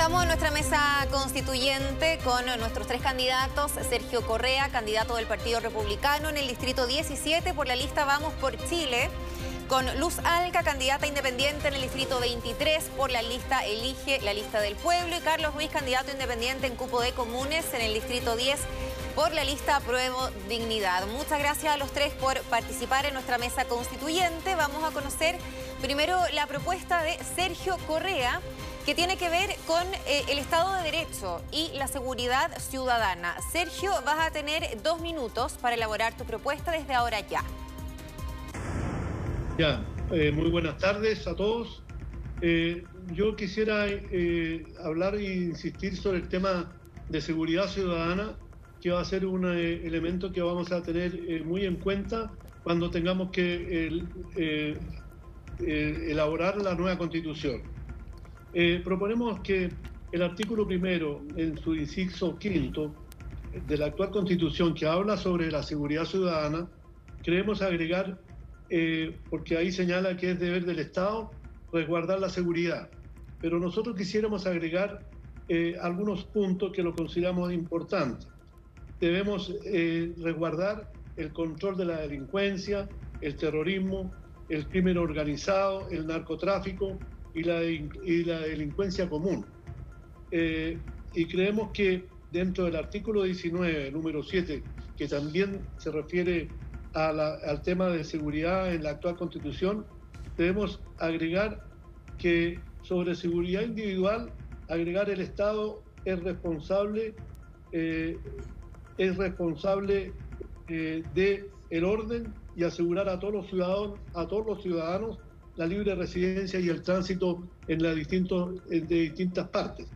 Estamos en nuestra mesa constituyente con nuestros tres candidatos. Sergio Correa, candidato del Partido Republicano en el Distrito 17 por la lista Vamos por Chile. Con Luz Alca, candidata independiente en el Distrito 23 por la lista Elige la Lista del Pueblo. Y Carlos Ruiz, candidato independiente en Cupo de Comunes en el Distrito 10 por la lista Apruebo Dignidad. Muchas gracias a los tres por participar en nuestra mesa constituyente. Vamos a conocer primero la propuesta de Sergio Correa que tiene que ver con eh, el Estado de Derecho y la seguridad ciudadana. Sergio, vas a tener dos minutos para elaborar tu propuesta desde ahora ya. Ya, eh, muy buenas tardes a todos. Eh, yo quisiera hablar e insistir sobre el tema de seguridad ciudadana, que va a ser un elemento que vamos a tener muy en cuenta cuando tengamos que elaborar la nueva constitución. Eh, proponemos que el artículo primero, en su inciso quinto de la actual constitución que habla sobre la seguridad ciudadana, queremos agregar, eh, porque ahí señala que es deber del Estado resguardar la seguridad, pero nosotros quisiéramos agregar eh, algunos puntos que lo consideramos importantes. Debemos resguardar el control de la delincuencia, el terrorismo, el crimen organizado, el narcotráfico, y la, y la delincuencia común. Eh, y creemos que dentro del artículo 19, número 7, que también se refiere al tema de seguridad en la actual constitución, debemos agregar que sobre seguridad individual, agregar el Estado es responsable, eh, es responsable eh, de el orden y asegurar a todos los ciudadanos, a todos los ciudadanos la libre residencia y el tránsito en la distintos, de distintas partes,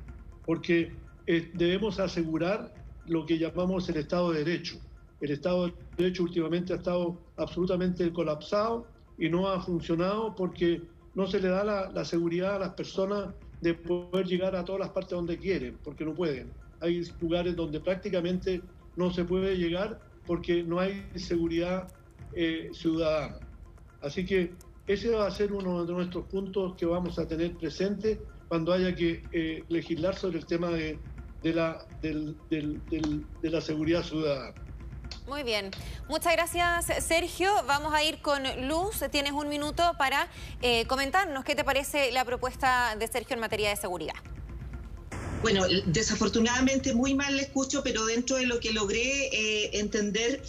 porque eh, debemos asegurar lo que llamamos el Estado de Derecho. El Estado de Derecho últimamente ha estado absolutamente colapsado y no ha funcionado porque no se le da la, la seguridad a las personas de poder llegar a todas las partes donde quieren, porque no pueden. Hay lugares donde prácticamente no se puede llegar porque no hay seguridad eh, ciudadana. Así que ese va a ser uno de nuestros puntos que vamos a tener presente cuando haya que eh, legislar sobre el tema de, la, de la seguridad ciudadana. Muy bien. Muchas gracias, Sergio. Vamos a ir con Luz. Tienes un minuto para eh, comentarnos qué te parece la propuesta de Sergio en materia de seguridad. Bueno, desafortunadamente muy mal le escucho, pero dentro de lo que logré eh, entender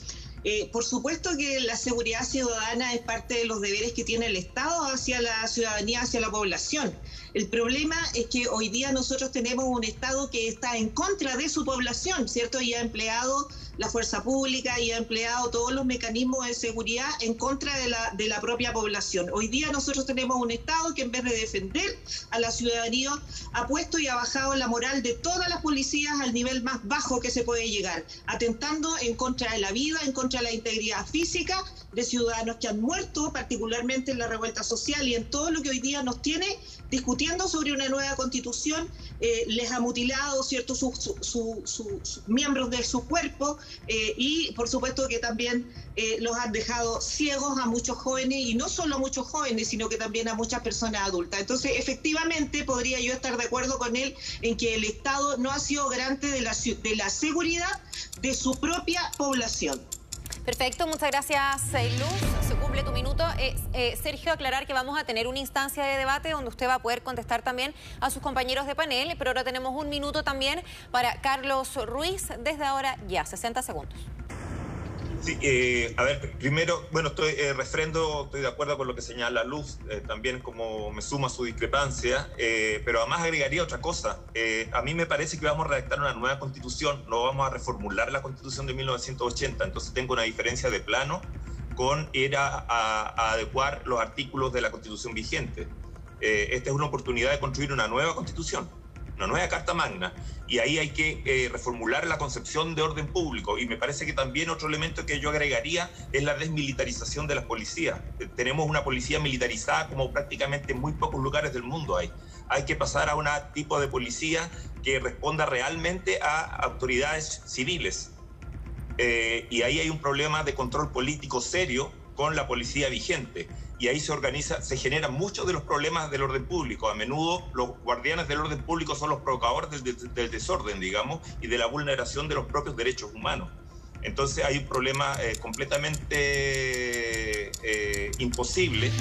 eh, por supuesto que la seguridad ciudadana es parte de los deberes que tiene el Estado hacia la ciudadanía, hacia la población. El problema es que hoy día nosotros tenemos un Estado que está en contra de su población, ¿cierto? Y ha empleado la fuerza pública y ha empleado todos los mecanismos de seguridad en contra de la, de la propia población. Hoy día nosotros tenemos un Estado que en vez de defender a la ciudadanía ha puesto y ha bajado la moral de todas las policías al nivel más bajo que se puede llegar, atentando en contra de la vida, en contra de la integridad física de ciudadanos que han muerto, particularmente en la revuelta social y en todo lo que hoy día nos tiene discutiendo sobre una nueva constitución, eh, les ha mutilado ciertos sus miembros de su cuerpo eh, y por supuesto que también eh, los han dejado ciegos a muchos jóvenes y no solo a muchos jóvenes, sino que también a muchas personas adultas. Entonces, efectivamente, podría yo estar de acuerdo con él en que el Estado no ha sido garante de la, de la seguridad de su propia población. Perfecto, muchas gracias, Luz. Cumple tu minuto. Eh, Sergio, aclarar que vamos a tener una instancia de debate donde usted va a poder contestar también a sus compañeros de panel, pero ahora tenemos un minuto también para Carlos Ruiz. Desde ahora ya, 60 segundos. Sí, eh, a ver, primero, bueno, estoy eh, refrendo, estoy de acuerdo con lo que señala Luz, también como me suma su discrepancia, pero además agregaría otra cosa. a mí me parece que vamos a redactar una nueva constitución, no vamos a reformular la constitución de 1980, entonces tengo una diferencia de plano con era adecuar los artículos de la constitución vigente. esta es una oportunidad de construir una nueva constitución una nueva Carta Magna, y ahí hay que eh, reformular la concepción de orden público. Y me parece que también otro elemento que yo agregaría es la desmilitarización de las policías. Eh, tenemos una policía militarizada como prácticamente en muy pocos lugares del mundo hay. Hay que pasar a un tipo de policía que responda realmente a autoridades civiles. Eh, y ahí hay un problema de control político serio con la policía vigente. Y ahí se organiza, se generan muchos de los problemas del orden público. A menudo los guardianes del orden público son los provocadores del, desorden, digamos, y de la vulneración de los propios derechos humanos. Entonces hay un problema eh, completamente eh, imposible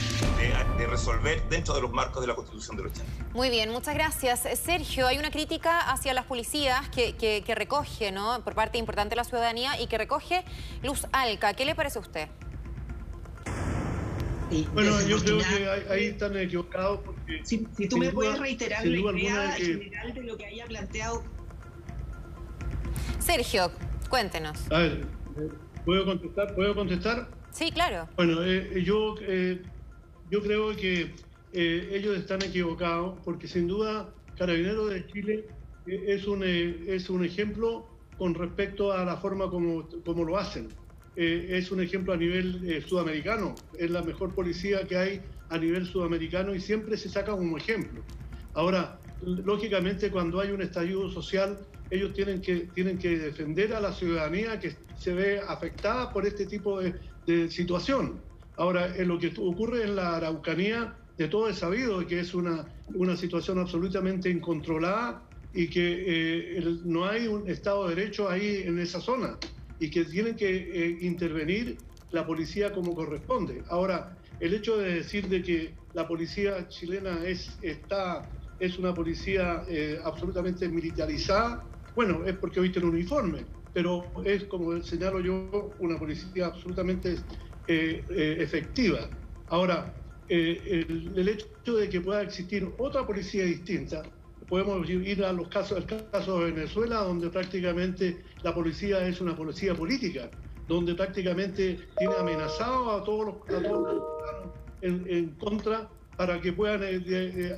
de, resolver dentro de los marcos de la Constitución del 80. Muy bien, muchas gracias. Sergio, hay una crítica hacia las policías que, recoge, ¿no? Por parte importante de la ciudadanía y que recoge Luz Alca. ¿Qué le parece a usted? bueno, yo creo que ahí, están equivocados porque... Si, tú me puedes reiterar la idea general de lo que haya planteado... Sergio, Cuéntenos. A ver, ¿puedo contestar? ¿Puedo contestar? Sí, claro. Bueno, eh, yo, eh, yo creo que eh, ellos están equivocados porque sin duda Carabineros de Chile es, un, es un ejemplo con respecto a la forma como, como lo hacen. es un ejemplo a nivel sudamericano, es la mejor policía que hay a nivel sudamericano y siempre se saca como ejemplo. Ahora, lógicamente cuando hay un estallido social ellos tienen que, tienen que defender a la ciudadanía que se ve afectada por este tipo de, situación. Ahora, en lo que ocurre en la Araucanía, de todo es sabido que es una, una situación absolutamente incontrolada y que eh, no hay un Estado de Derecho ahí en esa zona y que tienen que eh, intervenir la policía como corresponde. Ahora, el hecho de decir de que la policía chilena es, está, es una policía eh, absolutamente militarizada, bueno, es porque tiene un uniforme, pero es, como señalo yo, una policía absolutamente eh, eh, efectiva. Ahora, eh, el, hecho de que pueda existir otra policía distinta, podemos ir a los casos, el caso de Venezuela, donde prácticamente la policía es una policía política, donde prácticamente tiene amenazado a todos los, ciudadanos en, contra para que puedan,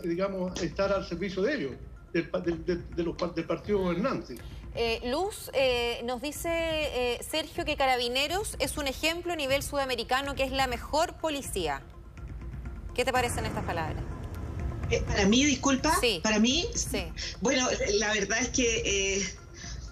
digamos, estar al servicio de ellos de, los, del partido gobernante. Eh, Luz, eh, nos dice eh, Sergio que Carabineros es un ejemplo a nivel sudamericano que es la mejor policía. ¿Qué te parecen estas palabras? para mí, disculpa, sí. para mí, sí. bueno, la verdad es que,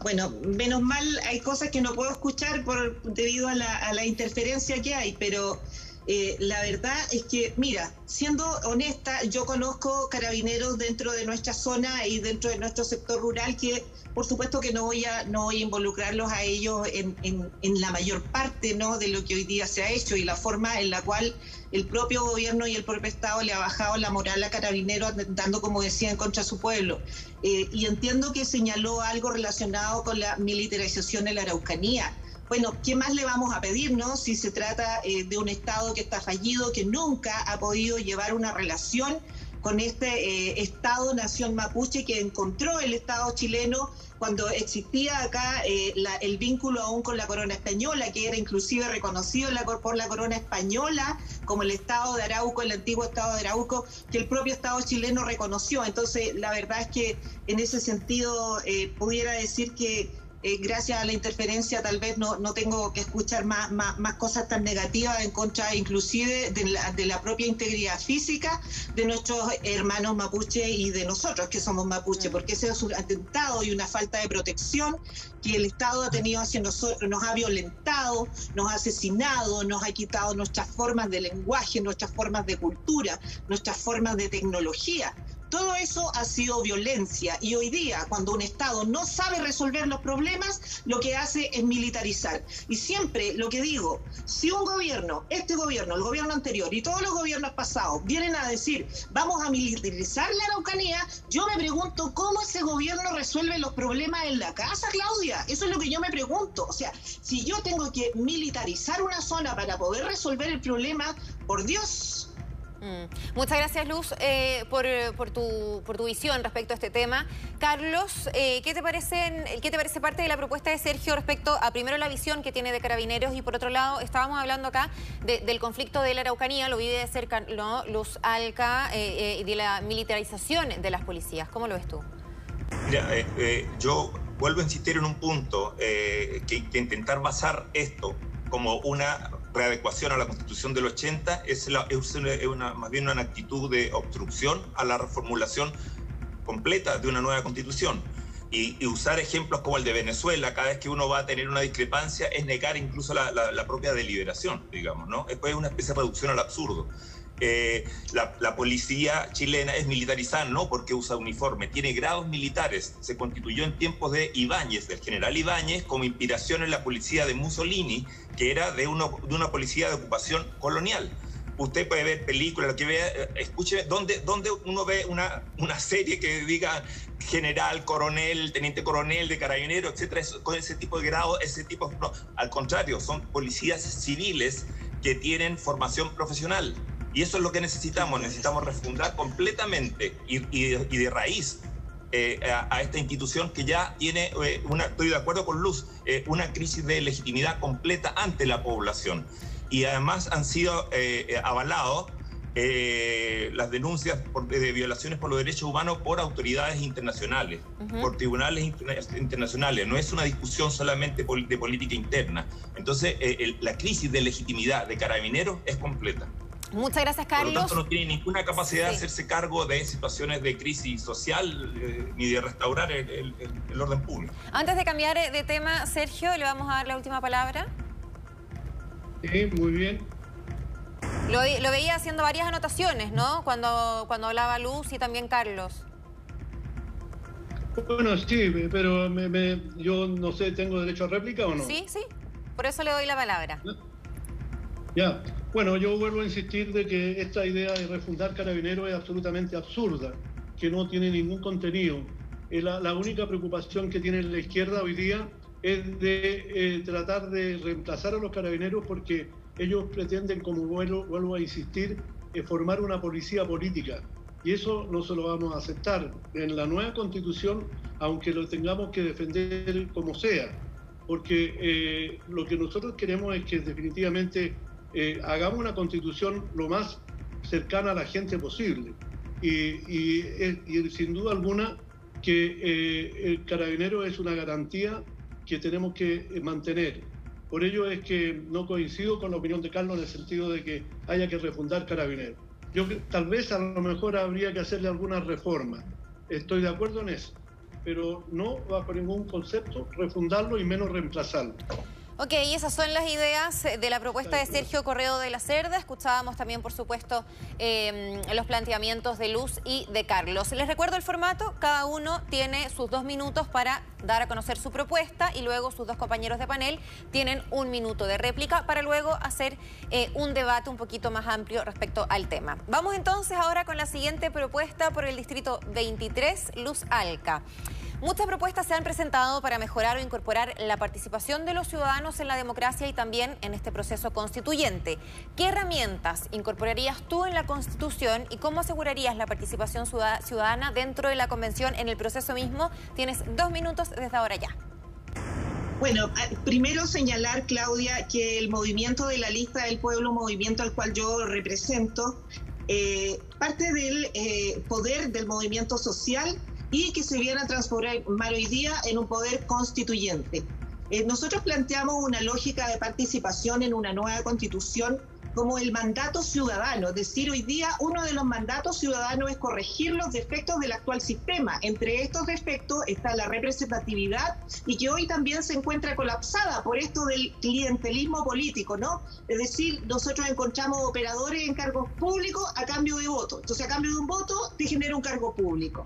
bueno, menos mal hay cosas que no puedo escuchar por debido a la, a la interferencia que hay, pero eh, la verdad es que, mira, siendo honesta, yo conozco carabineros dentro de nuestra zona y dentro de nuestro sector rural que, por supuesto, que no voy a, no voy a involucrarlos a ellos en, en, la mayor parte ¿no? de lo que hoy día se ha hecho y la forma en la cual el propio gobierno y el propio Estado le ha bajado la moral a carabineros, dando, como decía, en contra su pueblo. Eh, y entiendo que señaló algo relacionado con la militarización en la Araucanía bueno, ¿qué más le vamos a pedir, no? Si se trata eh, de un Estado que está fallido, que nunca ha podido llevar una relación con este eh, Estado-nación mapuche que encontró el Estado chileno cuando existía acá eh, el vínculo aún con la corona española, que era inclusive reconocido por la corona española como el Estado de Arauco, el antiguo Estado de Arauco, que el propio Estado chileno reconoció. Entonces, la verdad es que en ese sentido pudiera decir que eh, gracias a la interferencia tal vez no, no tengo que escuchar más, más, más, cosas tan negativas en contra inclusive de la, de la propia integridad física de nuestros hermanos mapuche y de nosotros que somos mapuche, porque ese es un atentado y una falta de protección que el Estado ha tenido hacia nosotros, nos ha violentado, nos ha asesinado, nos ha quitado nuestras formas de lenguaje, nuestras formas de cultura, nuestras formas de tecnología. Todo eso ha sido violencia y hoy día cuando un Estado no sabe resolver los problemas, lo que hace es militarizar. Y siempre lo que digo, si un gobierno, este gobierno, el gobierno anterior y todos los gobiernos pasados vienen a decir vamos a militarizar la Araucanía, yo me pregunto cómo ese gobierno resuelve los problemas en la casa, Claudia. Eso es lo que yo me pregunto. O sea, si yo tengo que militarizar una zona para poder resolver el problema, por Dios, Mm. Muchas gracias, Luz, eh, por, tu, visión respecto a este tema. Carlos, eh, ¿qué, te parecen, ¿qué te parece parte de la propuesta de Sergio respecto a primero la visión que tiene de Carabineros y por otro lado, estábamos hablando acá del conflicto de la Araucanía, lo vive de cerca ¿no? Luz Alca eh, y de la militarización de las policías. ¿Cómo lo ves tú? Mira, yo vuelvo a insistir en un punto, que intentar basar esto como una readecuación a la Constitución del 80 es, una, más bien una actitud de obstrucción a la reformulación completa de una nueva Constitución. Y, usar ejemplos como el de Venezuela, cada vez que uno va a tener una discrepancia, es negar incluso la, la propia deliberación, digamos, ¿no? Es una especie de reducción al absurdo. Eh, la, policía chilena es militarizada, no porque usa uniforme, tiene grados militares. Se constituyó en tiempos de Ibáñez, del general Ibáñez, como inspiración en la policía de Mussolini, que era de, uno, de una policía de ocupación colonial. Usted puede ver películas, lo que vea, escuche, ¿dónde, dónde uno ve una, una serie que diga general, coronel, teniente coronel de carabinero, etcétera, con ese tipo de grado, ese tipo, no, al contrario, son policías civiles que tienen formación profesional. Y eso es lo que necesitamos, necesitamos refundar completamente y, de raíz eh, a, esta institución que ya tiene, eh, una, estoy de acuerdo con Luz, eh, una crisis de legitimidad completa ante la población. Y además han sido avalados las denuncias de violaciones por los derechos humanos por autoridades internacionales, por tribunales internacionales. No es una discusión solamente de política interna. Entonces, la crisis de legitimidad de carabineros es completa. Muchas gracias, Carlos. Por lo tanto, no tiene ninguna capacidad de hacerse cargo de situaciones de crisis social eh, ni de restaurar el, orden público. Antes de cambiar eh, de tema, Sergio, le vamos a dar la última palabra. Sí, muy bien. Lo, veía haciendo varias anotaciones, ¿no? Cuando, cuando hablaba Luz y también Carlos. Bueno, sí, pero yo no sé, ¿tengo derecho a réplica o no? Sí, sí. Por eso le doy la palabra. Ya. Bueno, yo vuelvo a insistir de que esta idea de refundar carabineros es absolutamente absurda, que no tiene ningún contenido. Eh, la, única preocupación que tiene la izquierda hoy día es de eh, tratar de reemplazar a los carabineros porque ellos pretenden, como vuelvo, vuelvo a insistir, eh, formar una policía política. Y eso no se lo vamos a aceptar. En la nueva constitución, aunque lo tengamos que defender como sea, porque lo que nosotros queremos es que definitivamente eh, hagamos una constitución lo más cercana a la gente posible. Y, sin duda alguna que eh, el carabinero es una garantía que tenemos que eh, mantener. Por ello es que no coincido con la opinión de Carlos en el sentido de que haya que refundar carabinero. Yo tal vez a lo mejor habría que hacerle alguna reforma. Estoy de acuerdo en eso, pero no bajo ningún concepto refundarlo y menos reemplazarlo. Ok, esas son las ideas de la propuesta de Sergio Correo de la Cerda. Escuchábamos también, por supuesto, em, los planteamientos de Luz y de Carlos. Les recuerdo el formato. Cada uno tiene sus dos minutos para dar a conocer su propuesta y luego sus dos compañeros de panel tienen un minuto de réplica para luego hacer eh, un debate un poquito más amplio respecto al tema. Vamos entonces ahora con la siguiente propuesta por el Distrito 23, Luz Alca. Muchas propuestas se han presentado para mejorar o incorporar la participación de los ciudadanos en la democracia y también en este proceso constituyente. ¿Qué herramientas incorporarías tú en la Constitución y cómo asegurarías la participación ciudadana dentro de la Convención en el proceso mismo? Tienes dos minutos desde ahora ya. Bueno, primero señalar, Claudia, que el movimiento de la lista del pueblo, movimiento al cual yo represento, eh, parte del eh, poder del movimiento social y que se viene transformar hoy día en un poder constituyente. Eh, nosotros planteamos una lógica de participación en una nueva constitución como el mandato ciudadano, es decir, hoy día uno de los mandatos ciudadanos es corregir los defectos del actual sistema. Entre estos defectos está la representatividad y que hoy también se encuentra colapsada por esto del clientelismo político, ¿no? Es decir, nosotros encontramos operadores en cargos públicos a cambio de voto. Entonces, a cambio de un voto, te genera un cargo público.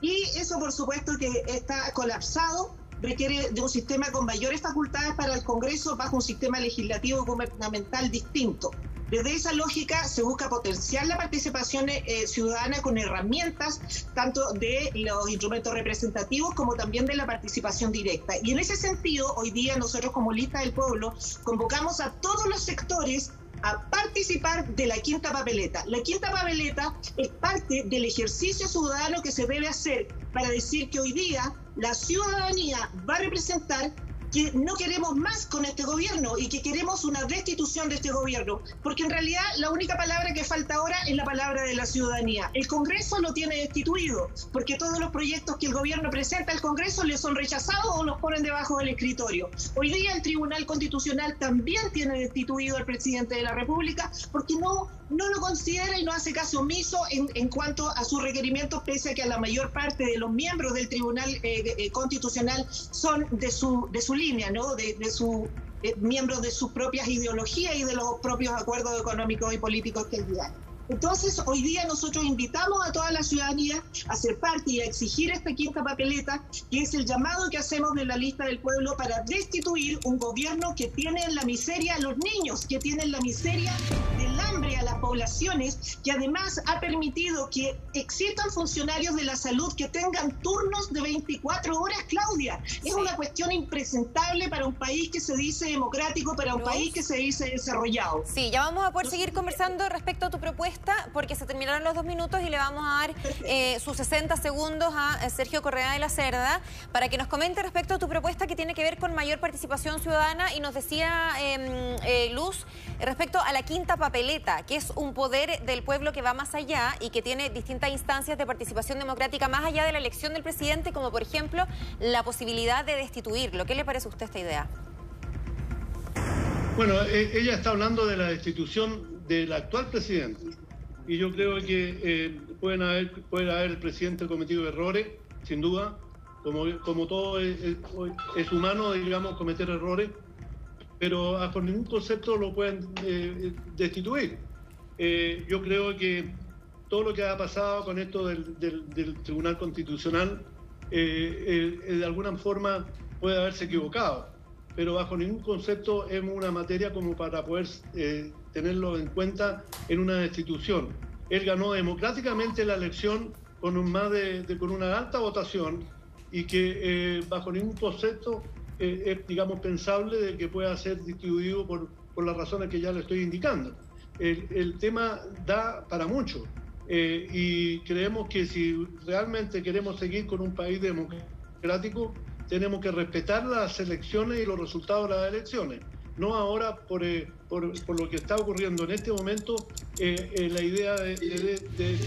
Y eso, por supuesto, que está colapsado, requiere de un sistema con mayores facultades para el Congreso bajo un sistema legislativo gubernamental distinto. Desde esa lógica se busca potenciar la participación eh, ciudadana con herramientas tanto de los instrumentos representativos como también de la participación directa. Y en ese sentido, hoy día nosotros como lista del pueblo convocamos a todos los sectores a participar de la quinta papeleta. La quinta papeleta es parte del ejercicio ciudadano que se debe hacer para decir que hoy día la ciudadanía va a representar que no queremos más con este gobierno y que queremos una destitución de este gobierno, porque en realidad la única palabra que falta ahora es la palabra de la ciudadanía. El Congreso lo tiene destituido, porque todos los proyectos que el gobierno presenta al Congreso le son rechazados o los ponen debajo del escritorio. Hoy día el Tribunal Constitucional también tiene destituido al presidente de la República porque no no lo considera y no hace caso omiso en, en cuanto a sus requerimientos, pese a que la mayor parte de los miembros del Tribunal eh, eh, Constitucional son de su, de su línea, ¿no? de, de miembros de sus propias ideologías y de los propios acuerdos económicos y políticos que él entonces, hoy día nosotros invitamos a toda la ciudadanía a ser parte y a exigir esta quinta papeleta, que es el llamado que hacemos de la lista del pueblo para destituir un gobierno que tiene en la miseria a los niños, que tiene en la miseria del hambre a las poblaciones, que además ha permitido que existan funcionarios de la salud que tengan turnos de 24 horas, Claudia. Es una cuestión impresentable para un país que se dice democrático, para un país que se dice desarrollado. Sí, ya vamos a poder seguir conversando respecto a tu propuesta porque se terminaron los dos minutos y le vamos a dar eh, sus 60 segundos a eh, Sergio Correa de la Cerda para que nos comente respecto a tu propuesta que tiene que ver con mayor participación ciudadana y nos decía em, eh, Luz respecto a la quinta papeleta, que es un poder del pueblo que va más allá y que tiene distintas instancias de participación democrática más allá de la elección del presidente, como por ejemplo la posibilidad de destituirlo. ¿Qué le parece a usted esta idea? Bueno, ella está hablando de la destitución del actual presidente y yo creo que eh, haber, puede haber el presidente cometido errores, sin duda, como, como todo es, humano, digamos, cometer errores, pero bajo ningún concepto lo pueden eh, destituir. Eh, yo creo que todo lo que ha pasado con esto del, Tribunal Constitucional, de alguna forma puede haberse equivocado, pero bajo ningún concepto es una materia como para poder tenerlo en cuenta en una destitución. Él ganó democráticamente la elección con, un más de, con una alta votación y que eh, bajo ningún concepto es, digamos, pensable de que pueda ser distribuido por, por las razones que ya le estoy indicando. El, el tema da para mucho eh, y creemos que si realmente queremos seguir con un país democrático, tenemos que respetar las elecciones y los resultados de las elecciones no ahora por, eh, por, por, lo que está ocurriendo en este momento, eh, la idea de, de, de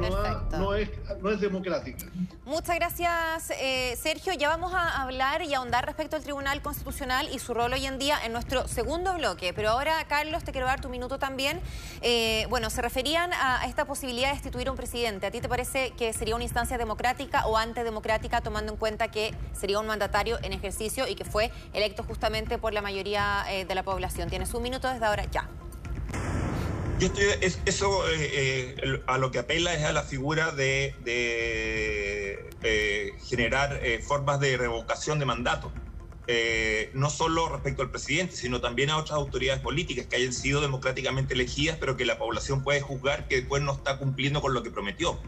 no, es, no es democrática. Muchas gracias, eh, Sergio. Ya vamos a hablar y ahondar respecto al Tribunal Constitucional y su rol hoy en día en nuestro segundo bloque. Pero ahora, Carlos, te quiero dar tu minuto también. Eh, bueno, se referían a, esta posibilidad de destituir a un presidente. ¿A ti te parece que sería una instancia democrática o antidemocrática, tomando en cuenta que sería un mandatario en ejercicio y que fue electo justamente por la mayoría eh, de la población? Tienes un minuto desde ahora ya. Yo estoy, eso eh, eh, a lo que apela es a la figura de, eh, generar formas de revocación de mandato. no solo respecto al presidente, sino también a otras autoridades políticas que hayan sido democráticamente elegidas, pero que la población puede juzgar que después no está cumpliendo con lo que prometió.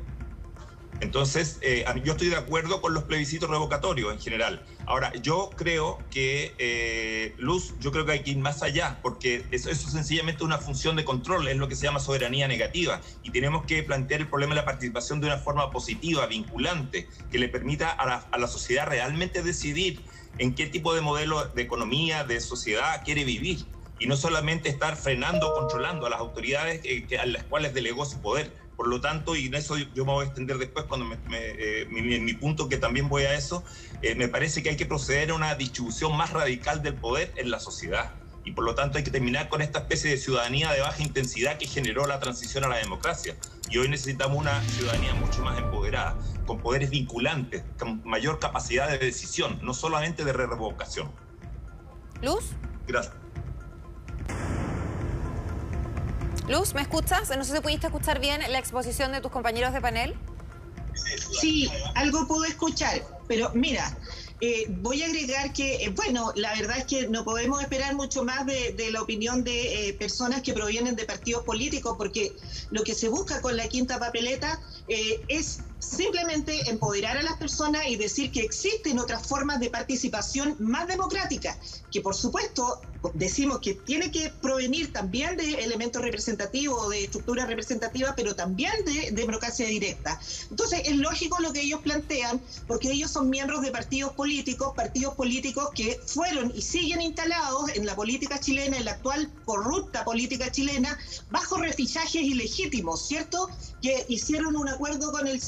Entonces, eh, yo estoy de acuerdo con los plebiscitos revocatorios en general. Ahora, yo creo que, eh, Luz, yo creo que hay que ir más allá, porque eso, es sencillamente una función de control, es lo que se llama soberanía negativa, y tenemos que plantear el problema de la participación de una forma positiva, vinculante, que le permita a la, sociedad realmente decidir en qué tipo de modelo de economía, de sociedad quiere vivir y no solamente estar frenando controlando a las autoridades a las cuales delegó su poder. Por lo tanto, y en eso yo me voy a extender después cuando me, eh, en mi punto que también voy a eso, eh, me parece que hay que proceder a una distribución más radical del poder en la sociedad. Y por lo tanto hay que terminar con esta especie de ciudadanía de baja intensidad que generó la transición a la democracia. Y hoy necesitamos una ciudadanía mucho más empoderada, con poderes vinculantes, con mayor capacidad de decisión, no solamente de revocación. Luz. Gracias. Luz, ¿me escuchas? No sé si pudiste escuchar bien la exposición de tus compañeros de panel. Sí, algo puedo escuchar, pero mira, eh, voy a agregar que, eh, bueno, la verdad es que no podemos esperar mucho más de, la opinión de eh, personas que provienen de partidos políticos, porque lo que se busca con la quinta papeleta es simplemente empoderar a las personas y decir que existen otras formas de participación más democráticas, que por supuesto decimos que tiene que provenir también de elementos representativos, de estructuras representativas, pero también de, democracia directa. Entonces es lógico lo que ellos plantean, porque ellos son miembros de partidos políticos, partidos políticos que fueron y siguen instalados en la política chilena, en la actual corrupta política chilena, bajo refillajes ilegítimos, ¿cierto? Que hicieron un acuerdo con el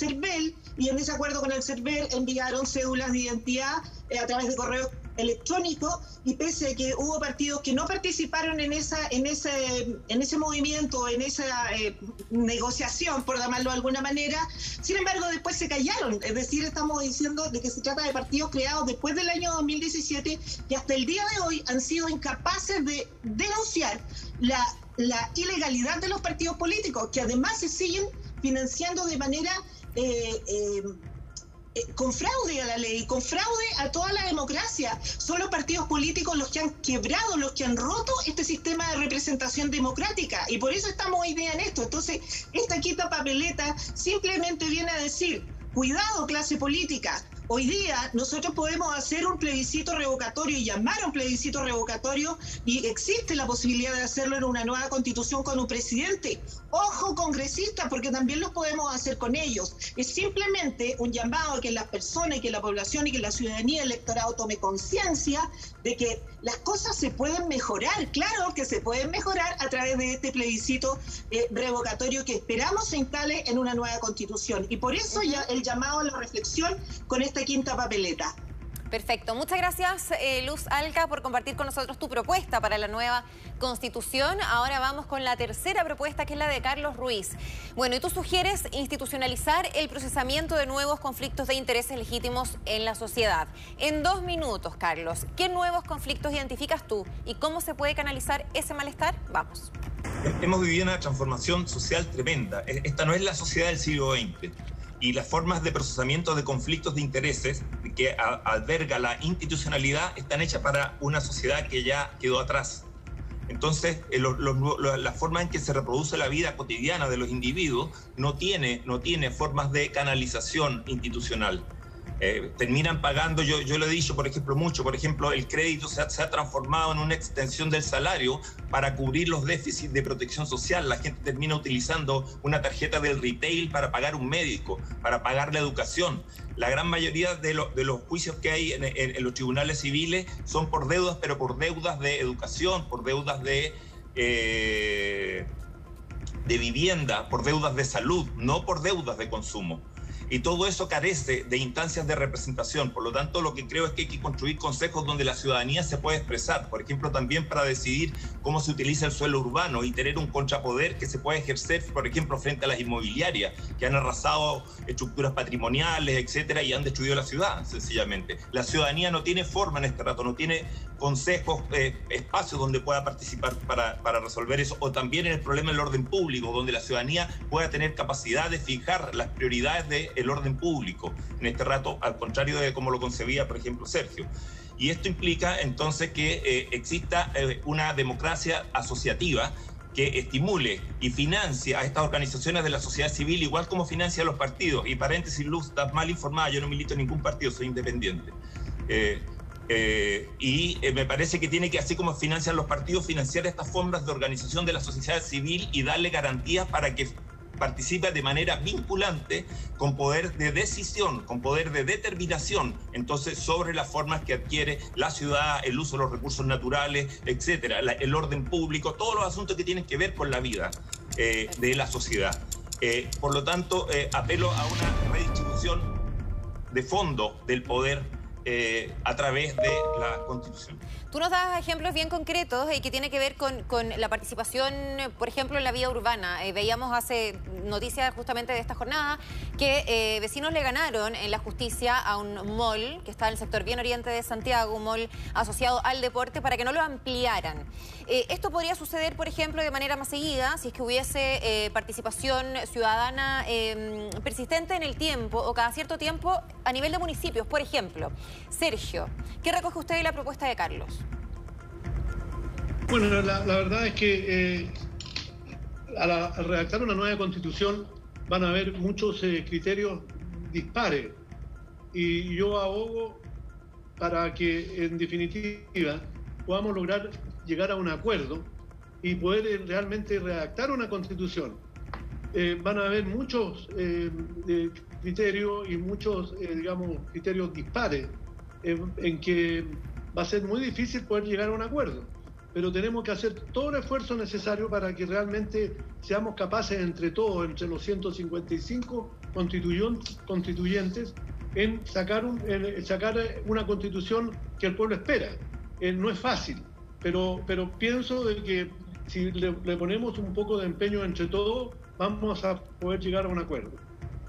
Y en ese acuerdo con el CERVEL enviaron cédulas de identidad eh, a través de correo electrónico y pese a que hubo partidos que no participaron en esa en ese en ese movimiento en esa eh, negociación por llamarlo de alguna manera sin embargo después se callaron. Es decir estamos diciendo de que se trata de partidos creados después del año 2017 y hasta el día de hoy han sido incapaces de denunciar la la ilegalidad de los partidos políticos que además se siguen financiando de manera eh, eh, eh, con fraude a la ley, con fraude a toda la democracia. Son los partidos políticos los que han quebrado, los que han roto este sistema de representación democrática. Y por eso estamos hoy día en esto. Entonces, esta quita papeleta simplemente viene a decir, cuidado clase política, Hoy día nosotros podemos hacer un plebiscito revocatorio y llamar a un plebiscito revocatorio y existe la posibilidad de hacerlo en una nueva constitución con un presidente. Ojo congresistas, porque también lo podemos hacer con ellos. Es simplemente un llamado a que las personas y que la población y que la ciudadanía electorado tome conciencia de que las cosas se pueden mejorar, claro que se pueden mejorar a través de este plebiscito eh, revocatorio que esperamos se instale en una nueva constitución. Y por eso ya el llamado a la reflexión con este esta quinta papeleta. Perfecto. Muchas gracias, eh, Luz Alca, por compartir con nosotros tu propuesta para la nueva constitución. Ahora vamos con la tercera propuesta, que es la de Carlos Ruiz. Bueno, y tú sugieres institucionalizar el procesamiento de nuevos conflictos de intereses legítimos en la sociedad. En dos minutos, Carlos, ¿qué nuevos conflictos identificas tú y cómo se puede canalizar ese malestar? Vamos. Hemos vivido una transformación social tremenda. Esta no es la sociedad del siglo XX y las formas de procesamiento de conflictos de intereses que alberga la institucionalidad están hechas para una sociedad que ya quedó atrás. Entonces, eh, la forma en que se reproduce la vida cotidiana de los individuos no tiene, no tiene formas de canalización institucional. Eh, terminan pagando, yo, yo lo he dicho, por ejemplo, mucho, por ejemplo, el crédito se ha, transformado en una extensión del salario para cubrir los déficits de protección social. La gente termina utilizando una tarjeta del retail para pagar un médico, para pagar la educación. La gran mayoría de, los juicios que hay en, los tribunales civiles son por deudas, pero por deudas de educación, por deudas de... Eh, de vivienda, por deudas de salud, no por deudas de consumo y todo eso carece de instancias de representación. Por lo tanto, lo que creo es que hay que construir consejos donde la ciudadanía se pueda expresar, por ejemplo, también para decidir cómo se utiliza el suelo urbano y tener un contrapoder que se pueda ejercer, por ejemplo, frente a las inmobiliarias que han arrasado estructuras patrimoniales, etcétera, y han destruido la ciudad, sencillamente. La ciudadanía no tiene forma en este rato, no tiene consejos, eh, espacios donde pueda participar para, para resolver eso, o también en el problema del orden público, donde la ciudadanía pueda tener capacidad de fijar las prioridades del orden público, en este rato, al contrario de como lo concebía, por ejemplo, Sergio. Y esto implica entonces que eh, exista eh, una democracia asociativa que estimule y financia a estas organizaciones de la sociedad civil, igual como financia a los partidos. Y paréntesis, Luz, estás mal informada, yo no milito en ningún partido, soy independiente. Eh, y me parece que tiene que, así como financian los partidos, financiar estas formas de organización de la sociedad civil y darle garantías para que participe de manera vinculante, con poder de decisión, con poder de determinación, entonces sobre las formas que adquiere la ciudad, el uso de los recursos naturales, etcétera, el orden público, todos los asuntos que tienen que ver con la vida eh, de la sociedad. por lo tanto, apelo a una redistribución de fondo del poder eh, a través de la Constitución. Tú nos das ejemplos bien concretos y eh, que tiene que ver con, la participación, por ejemplo, en la vía urbana. Eh, veíamos hace noticias justamente de esta jornada que vecinos le ganaron en la justicia a un mall que está en el sector bien oriente de Santiago, un mall asociado al deporte, para que no lo ampliaran. esto podría suceder, por ejemplo, de manera más seguida si es que hubiese participación ciudadana em, persistente en el tiempo o cada cierto tiempo a nivel de municipios, por ejemplo. Sergio, ¿qué recoge usted de la propuesta de Carlos? Bueno, la, verdad es que eh, al, redactar una nueva constitución van a haber muchos eh, criterios dispares y yo abogo para que en definitiva podamos lograr llegar a un acuerdo y poder eh, realmente redactar una constitución. van a haber muchos criterios y muchos, digamos, criterios dispares en, que va a ser muy difícil poder llegar a un acuerdo. Pero tenemos que hacer todo el esfuerzo necesario para que realmente seamos capaces entre todos, entre los 155 constituyentes, en sacar, un, sacar una constitución que el pueblo espera. Eh, no es fácil, pero, pero pienso de que si le, ponemos un poco de empeño entre todos, vamos a poder llegar a un acuerdo.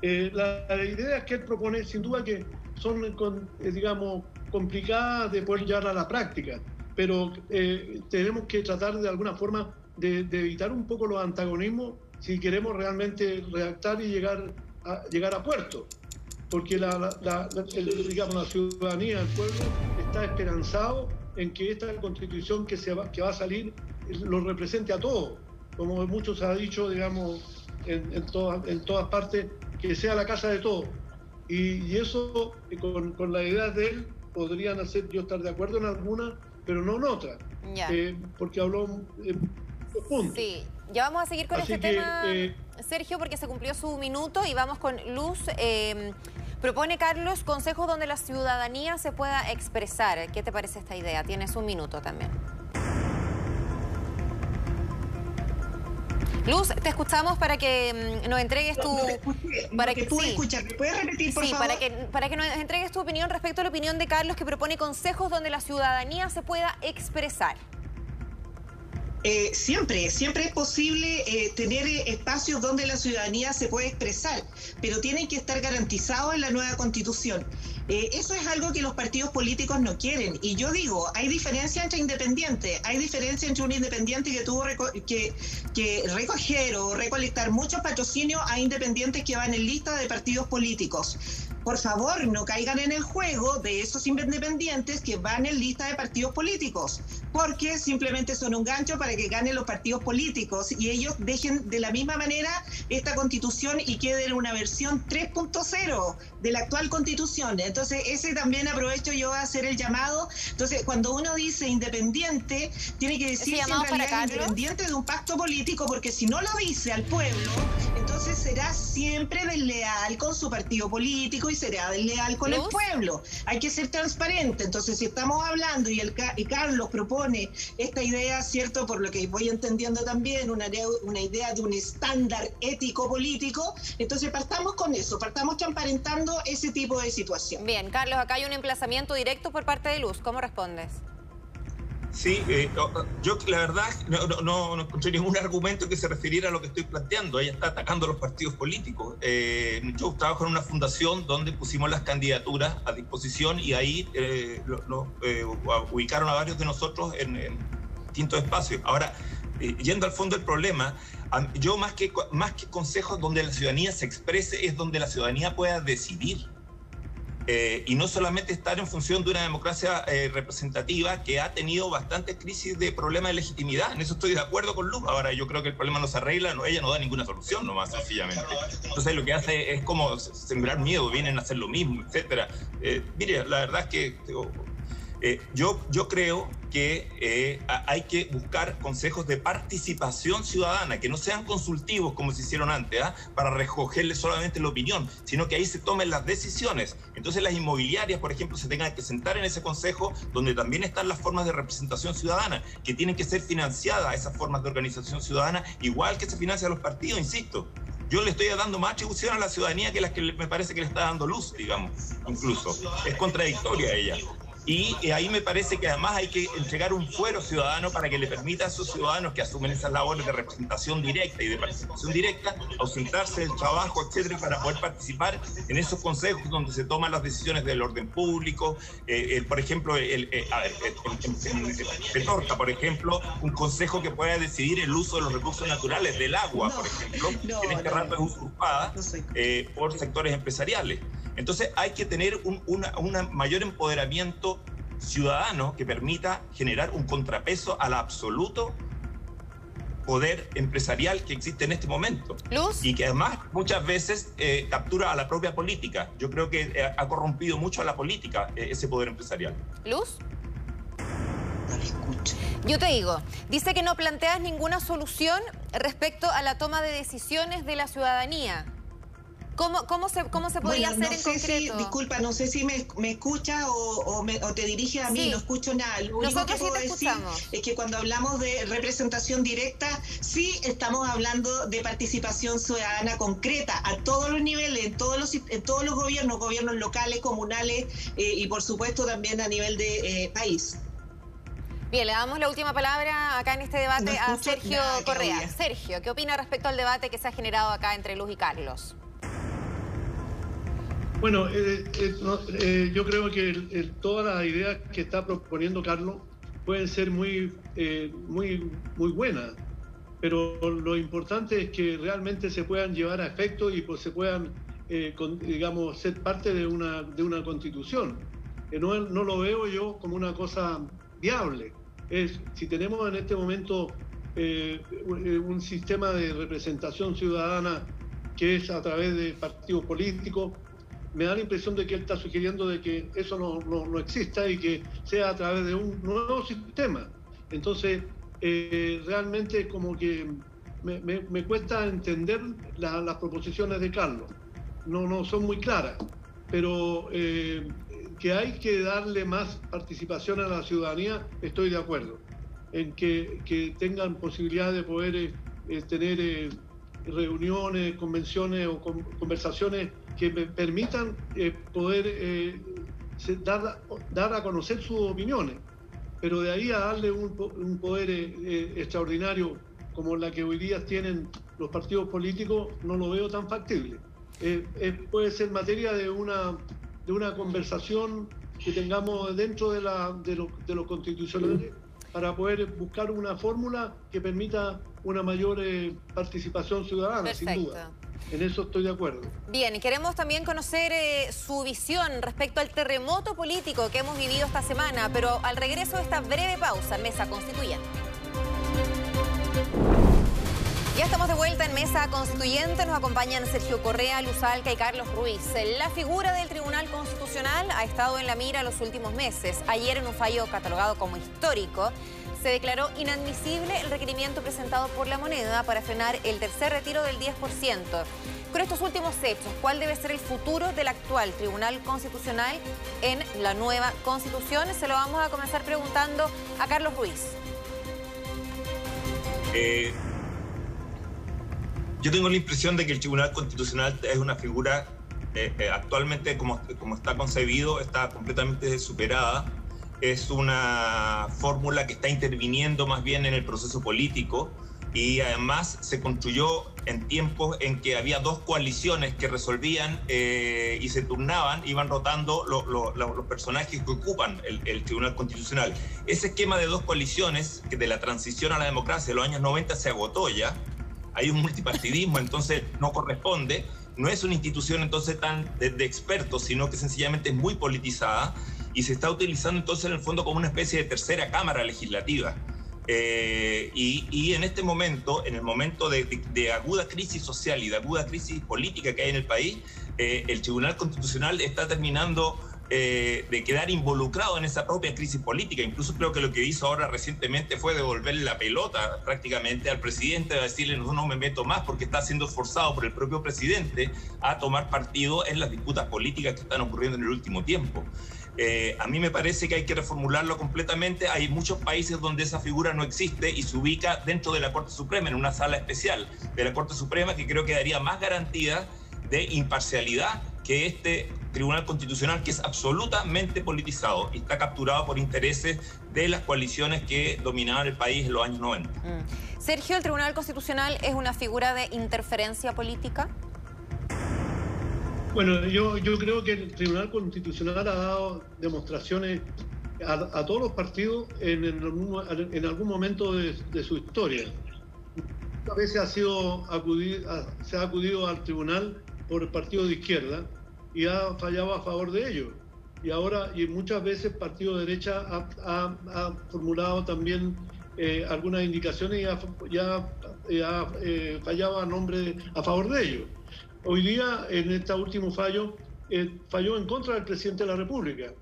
Eh, las ideas que él propone, sin duda que son, eh, digamos, complicadas de poder llevar a la práctica, pero eh, tenemos que tratar de alguna forma de, evitar un poco los antagonismos si queremos realmente redactar y llegar a, llegar a puerto. Porque la, digamos, la ciudadanía, el pueblo, está esperanzado en que esta constitución que, se va, que va a salir lo represente a todos, como muchos ha dicho, digamos, en, en, en todas partes, que sea la casa de todos. Y, eso, eh, con, con la idea de él, podrían hacer yo estar de acuerdo en algunas, pero no en otras. Eh, porque habló eh, puntos. Sí, ya vamos a seguir con este tema, eh, Sergio, porque se cumplió su minuto y vamos con Luz. Em, propone Carlos consejos donde la ciudadanía se pueda expresar. ¿Qué te parece esta idea? Tienes un minuto también. Luz, te escuchamos para que mm, nos entregues tu... para que, puedes repetir, por sí, Para que, para que nos entregues tu opinión respecto a la opinión de Carlos, que propone consejos donde la ciudadanía se pueda expresar. Eh, siempre, siempre es posible eh, tener espacios donde la ciudadanía se puede expresar, pero tienen que estar garantizados en la nueva constitución. Eh, eso es algo que los partidos políticos no quieren. Y yo digo, hay diferencia entre independientes, hay diferencia entre un independiente que tuvo que, que recoger o recolectar muchos patrocinios a independientes que van en lista de partidos políticos por favor, no caigan en el juego de esos independientes que van en lista de partidos políticos, porque simplemente son un gancho para que ganen los partidos políticos y ellos dejen de la misma manera esta constitución y quede en una versión 3.0 de la actual constitución. Entonces, ese también aprovecho yo a hacer el llamado. Entonces, cuando uno dice independiente, tiene que decir en realidad independiente de un pacto político, porque si no lo dice al pueblo, entonces será siempre desleal con su partido político y será desleal con el pueblo. Hay que ser transparente. Entonces, si estamos hablando y, el, y Carlos propone esta idea, ¿cierto? Por lo que voy entendiendo también, una, una idea de un estándar ético político, entonces partamos con eso, partamos transparentando ese tipo de situación. Bien, Carlos, acá hay un emplazamiento directo por parte de Luz. ¿Cómo respondes? Sí, eh, yo la verdad no, encontré ningún argumento que se refiriera a lo que estoy planteando. Ella está atacando a los partidos políticos. Eh, yo trabajo en una fundación donde pusimos las candidaturas a disposición y ahí eh, ubicaron a varios de nosotros en, en distintos espacios. Ahora, yendo al fondo del problema, yo más que, más que consejos donde la ciudadanía se exprese es donde la ciudadanía pueda decidir. Eh, y no solamente estar en función de una democracia eh, representativa que ha tenido bastantes crisis de problema de legitimidad. En eso estoy de acuerdo con Luz. Ahora, yo creo que el problema no se arregla, no, ella no da ninguna solución, nomás sencillamente. Entonces, lo que hace es como sembrar miedo, vienen a hacer lo mismo, etcétera. Eh, mire, la verdad es que eh, yo, yo creo que eh, hay que buscar consejos de participación ciudadana, que no sean consultivos como se hicieron antes, ¿ah? para recogerle solamente la opinión, sino que ahí se tomen las decisiones. Entonces las inmobiliarias, por ejemplo, se tengan que sentar en ese consejo donde también están las formas de representación ciudadana, que tienen que ser financiadas esas formas de organización ciudadana, igual que se financian los partidos, insisto yo le estoy dando más atribución a la ciudadanía que las que me parece que le está dando luz, digamos, incluso. Es contradictoria ella. Y eh, ahí me parece que además hay que entregar un fuero ciudadano para que le permita a esos ciudadanos que asumen esas labores de representación directa y de participación directa ausentarse del trabajo, etcétera, para poder participar en esos consejos donde se toman las decisiones del orden público. Eh, por ejemplo, el, eh, a ver, en Petorca, por ejemplo, un consejo que pueda decidir el uso de los recursos naturales, del agua, por ejemplo, en este rato es usurpada por sectores empresariales. Entonces hay que tener un mayor empoderamiento ciudadano que permita generar un contrapeso al absoluto poder empresarial que existe en este momento. Luz. Y que además muchas veces eh, captura a la propia política. Yo creo que eh, ha corrompido mucho a la política eh, ese poder empresarial. Luz. Yo te digo, dice que no planteas ninguna solución respecto a la toma de decisiones de la ciudadanía. ¿Cómo, cómo, se, cómo se podría hacer en concreto? disculpa, no sé si me, me escucha o, o, te dirige a mí, no escucho nada. Lo único que puedo decir es que cuando hablamos de representación directa, sí estamos hablando de participación ciudadana concreta a todos los niveles, en todos los, en todos los gobiernos, gobiernos locales, comunales eh, y por supuesto también a nivel de eh, país. Bien, le damos la última palabra acá en este debate a Sergio Correa. Sergio, ¿qué opina respecto al debate que se ha generado acá entre Luz y Carlos? Bueno, eh, eh, eh, yo creo que todas las ideas que está proponiendo Carlos pueden ser muy, muy, muy buenas, pero lo importante es que realmente se puedan llevar a efecto y pues se puedan, digamos, ser parte de una, de una constitución. No, lo veo yo como una cosa viable. Si tenemos en este momento un sistema de representación ciudadana que es a través de partidos políticos, me da la impresión de que él está sugiriendo de que eso no, no, exista y que sea a través de un nuevo sistema. Entonces, eh, realmente como que me, me, cuesta entender las proposiciones de Carlos. No, no son muy claras, pero eh, que hay que darle más participación a la ciudadanía, estoy de acuerdo. En que, que tengan posibilidad de poder eh, tener reuniones, convenciones o conversaciones que me permitan eh, poder eh, dar, dar, a conocer sus opiniones. Pero de ahí a darle un, poder eh, extraordinario como la que hoy día tienen los partidos políticos, no lo veo tan factible. puede ser materia de una, de una conversación que tengamos dentro de, la, de, lo, de los constitucionales para poder buscar una fórmula que permita una mayor participación ciudadana, sin duda. En eso estoy de acuerdo. Bien, y queremos también conocer eh, su visión respecto al terremoto político que hemos vivido esta semana, pero al regreso de esta breve pausa, Mesa Constituyente. Ya estamos de vuelta en Mesa Constituyente. Nos acompañan Sergio Correa, Luz Alca y Carlos Ruiz. La figura del Tribunal Constitucional ha estado en la mira los últimos meses. Ayer, en un fallo catalogado como histórico, se declaró inadmisible el requerimiento presentado por la moneda para frenar el tercer retiro del 10%. Con estos últimos hechos, ¿cuál debe ser el futuro del actual Tribunal Constitucional en la nueva Constitución? Se lo vamos a comenzar preguntando a Carlos Ruiz. Eh, yo tengo la impresión de que el Tribunal Constitucional es una figura eh, eh, actualmente como, como está concebido, está completamente superada es una fórmula que está interviniendo más bien en el proceso político y además se construyó en tiempos en que había dos coaliciones que resolvían eh, y se turnaban, iban rotando los personajes que ocupan el, Tribunal Constitucional. Ese esquema de dos coaliciones, que de la transición a la democracia de los años 90 se agotó ya, hay un multipartidismo, entonces no corresponde, no es una institución entonces tan de expertos, sino que sencillamente es muy politizada y se está utilizando entonces en el fondo como una especie de tercera cámara legislativa. Eh, y, en este momento, en el momento de, aguda crisis social y de aguda crisis política que hay en el país, eh, el Tribunal Constitucional está terminando eh, de quedar involucrado en esa propia crisis política. Incluso creo que lo que hizo ahora recientemente fue devolverle la pelota prácticamente al presidente, a decirle no, no me meto más porque está siendo forzado por el propio presidente a tomar partido en las disputas políticas que están ocurriendo en el último tiempo. Eh, a mí me parece que hay que reformularlo completamente. Hay muchos países donde esa figura no existe y se ubica dentro de la Corte Suprema, en una sala especial de la Corte Suprema que creo que daría más garantía de imparcialidad que este Tribunal Constitucional que es absolutamente politizado y está capturado por intereses de las coaliciones que dominaban el país en los años 90. Mm. Sergio, ¿el Tribunal Constitucional es una figura de interferencia política? Bueno, yo, yo creo que el Tribunal Constitucional ha dado demostraciones a, todos los partidos en, en, algún momento de, su historia. A veces ha sido se ha acudido al tribunal por el partido de izquierda y ha fallado a favor de ellos. Y ahora, y muchas veces el partido de derecha ha, formulado también eh, algunas indicaciones y ya, ha eh, fallado a, nombre, a favor de ellos. Hoy día, en este último fallo, eh, falló en contra del presidente de la República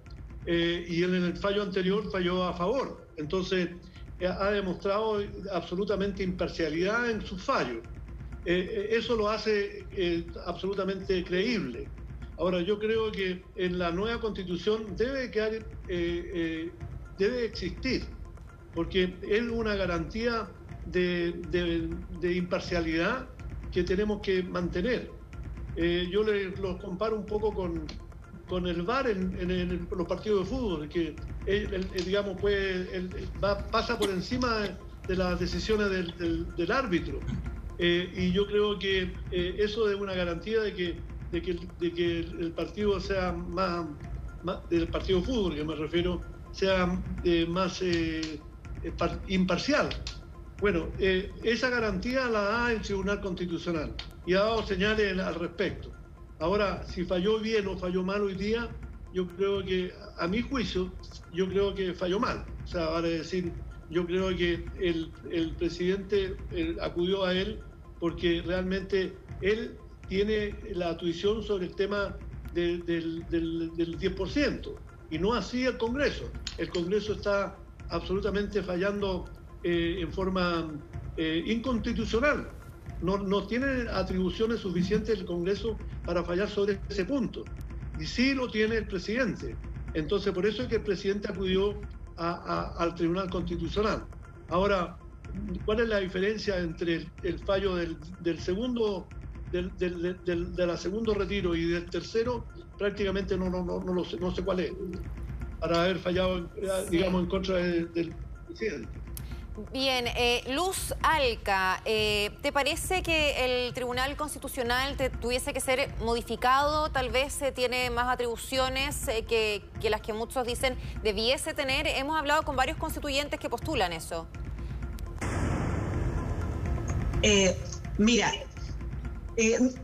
eh, y en el fallo anterior falló a favor. Entonces, eh, ha demostrado absolutamente imparcialidad en sus fallos. eso lo hace absolutamente creíble. Ahora, yo creo que en la nueva constitución debe, quedar, debe existir, porque es una garantía de, imparcialidad que tenemos que mantener. Yo les los comparo un poco con, con el VAR en, los partidos de fútbol, que digamos puede, pasa por encima de las decisiones del, árbitro. Eh, y yo creo que eh, eso es una garantía de que, de que, el partido sea más, del partido de fútbol, que me refiero, sea eh, más imparcial. Bueno, esa garantía la da el Tribunal Constitucional y ha dado señales al respecto. Ahora, si falló bien o falló mal hoy día, yo creo que, a mi juicio, yo creo que falló mal. O sea, vale decir, yo creo que el, presidente acudió a él porque realmente él tiene la tuición sobre el tema del, 10% y no así el Congreso. El Congreso está absolutamente fallando eh, en forma eh, inconstitucional no, no tiene atribuciones suficientes el Congreso para fallar sobre ese punto. Y sí lo tiene el presidente. Entonces, por eso es que el presidente acudió al Tribunal Constitucional. Ahora, ¿cuál es la diferencia entre el, fallo del, segundo del, de la segundo retiro y del tercero? Prácticamente no, no, no, no, lo sé, no sé cuál es, para haber fallado, digamos, en contra del presidente. Bien, eh, Luz Alca, eh, ¿te parece que el Tribunal Constitucional te, tuviese que ser modificado? Tal vez se tiene más atribuciones eh, que, las que muchos dicen debiese tener. Hemos hablado con varios constituyentes que postulan eso. mira,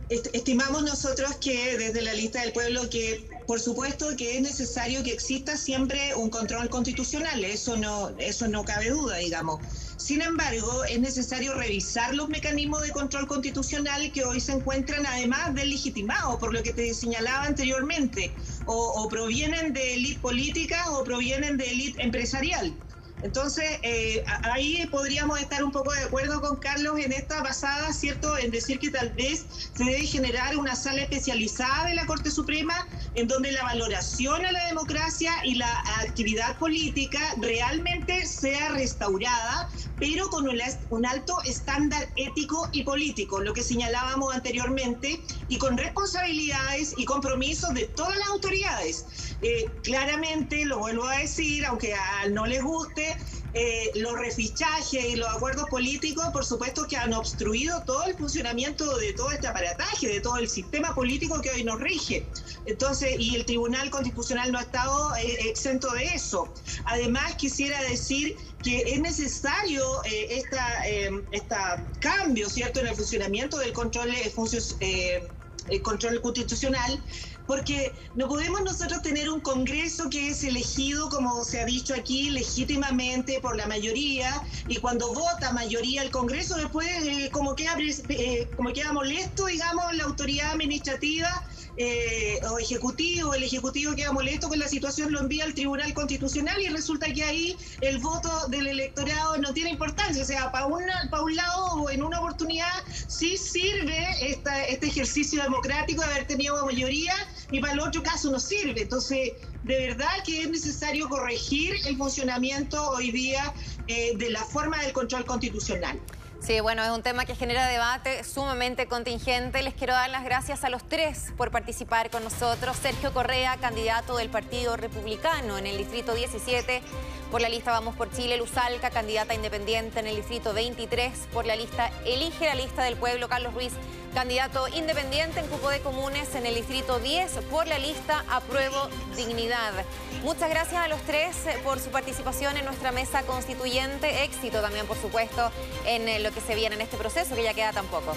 estimamos nosotros que desde la lista del pueblo que por supuesto que es necesario que exista siempre un control constitucional, eso no, eso no cabe duda, digamos. Sin embargo, es necesario revisar los mecanismos de control constitucional que hoy se encuentran además del legitimado, por lo que te señalaba anteriormente, o, o provienen de élite política o provienen de élite empresarial. Entonces, eh, ahí podríamos estar un poco de acuerdo con Carlos en esta basada, ¿cierto?, en decir que tal vez se debe generar una sala especializada de la Corte Suprema en donde la valoración a la democracia y la actividad política realmente sea restaurada, pero con un, alto estándar ético y político, lo que señalábamos anteriormente, y con responsabilidades y compromisos de todas las autoridades. Eh, claramente, lo vuelvo a decir, aunque a no les guste, eh, los refichajes y los acuerdos políticos, por supuesto que han obstruido todo el funcionamiento de todo este aparataje, de todo el sistema político que hoy nos rige. Entonces, y el Tribunal Constitucional no ha estado eh, exento de eso. Además, quisiera decir que es necesario eh, esta, esta cambio, ¿cierto?, en el funcionamiento del control, el control constitucional, porque no podemos nosotros tener un Congreso que es elegido, como se ha dicho aquí, legítimamente por la mayoría, y cuando vota mayoría el Congreso, después eh, como, queda, eh, como queda molesto, digamos, la autoridad administrativa eh, o ejecutivo, el ejecutivo queda molesto con la situación, lo envía al Tribunal Constitucional y resulta que ahí el voto del electorado no tiene importancia. O sea, para, para un lado o en una oportunidad sí sirve esta, este ejercicio democrático de haber tenido mayoría y para el otro caso no sirve. Entonces, de verdad que es necesario corregir el funcionamiento hoy día eh, de la forma del control constitucional. Sí, bueno, es un tema que genera debate sumamente contingente. Les quiero dar las gracias a los tres por participar con nosotros. Sergio Correa, candidato del Partido Republicano en el Distrito 17 por la lista Vamos por Chile. Luzalca, candidata independiente en el Distrito 23 por la lista Elige la lista del pueblo. Carlos Ruiz, candidato independiente en cupo de comunes en el Distrito 10 por la lista Apruebo Dignidad. Muchas gracias a los tres por su participación en nuestra mesa constituyente. Éxito también, por supuesto, en el que se viene en este proceso, que ya queda tan poco.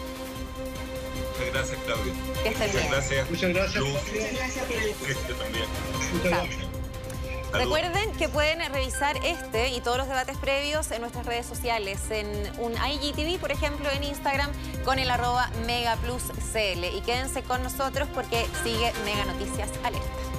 Muchas gracias, Claudia. Muchas gracias. Muchas gracias. Muchas gracias, Este también. Recuerden que pueden revisar este y todos los debates previos en nuestras redes sociales, en un IGTV, por ejemplo, en Instagram, con el arroba MegaPlusCL. Y quédense con nosotros porque sigue Mega Noticias Alerta.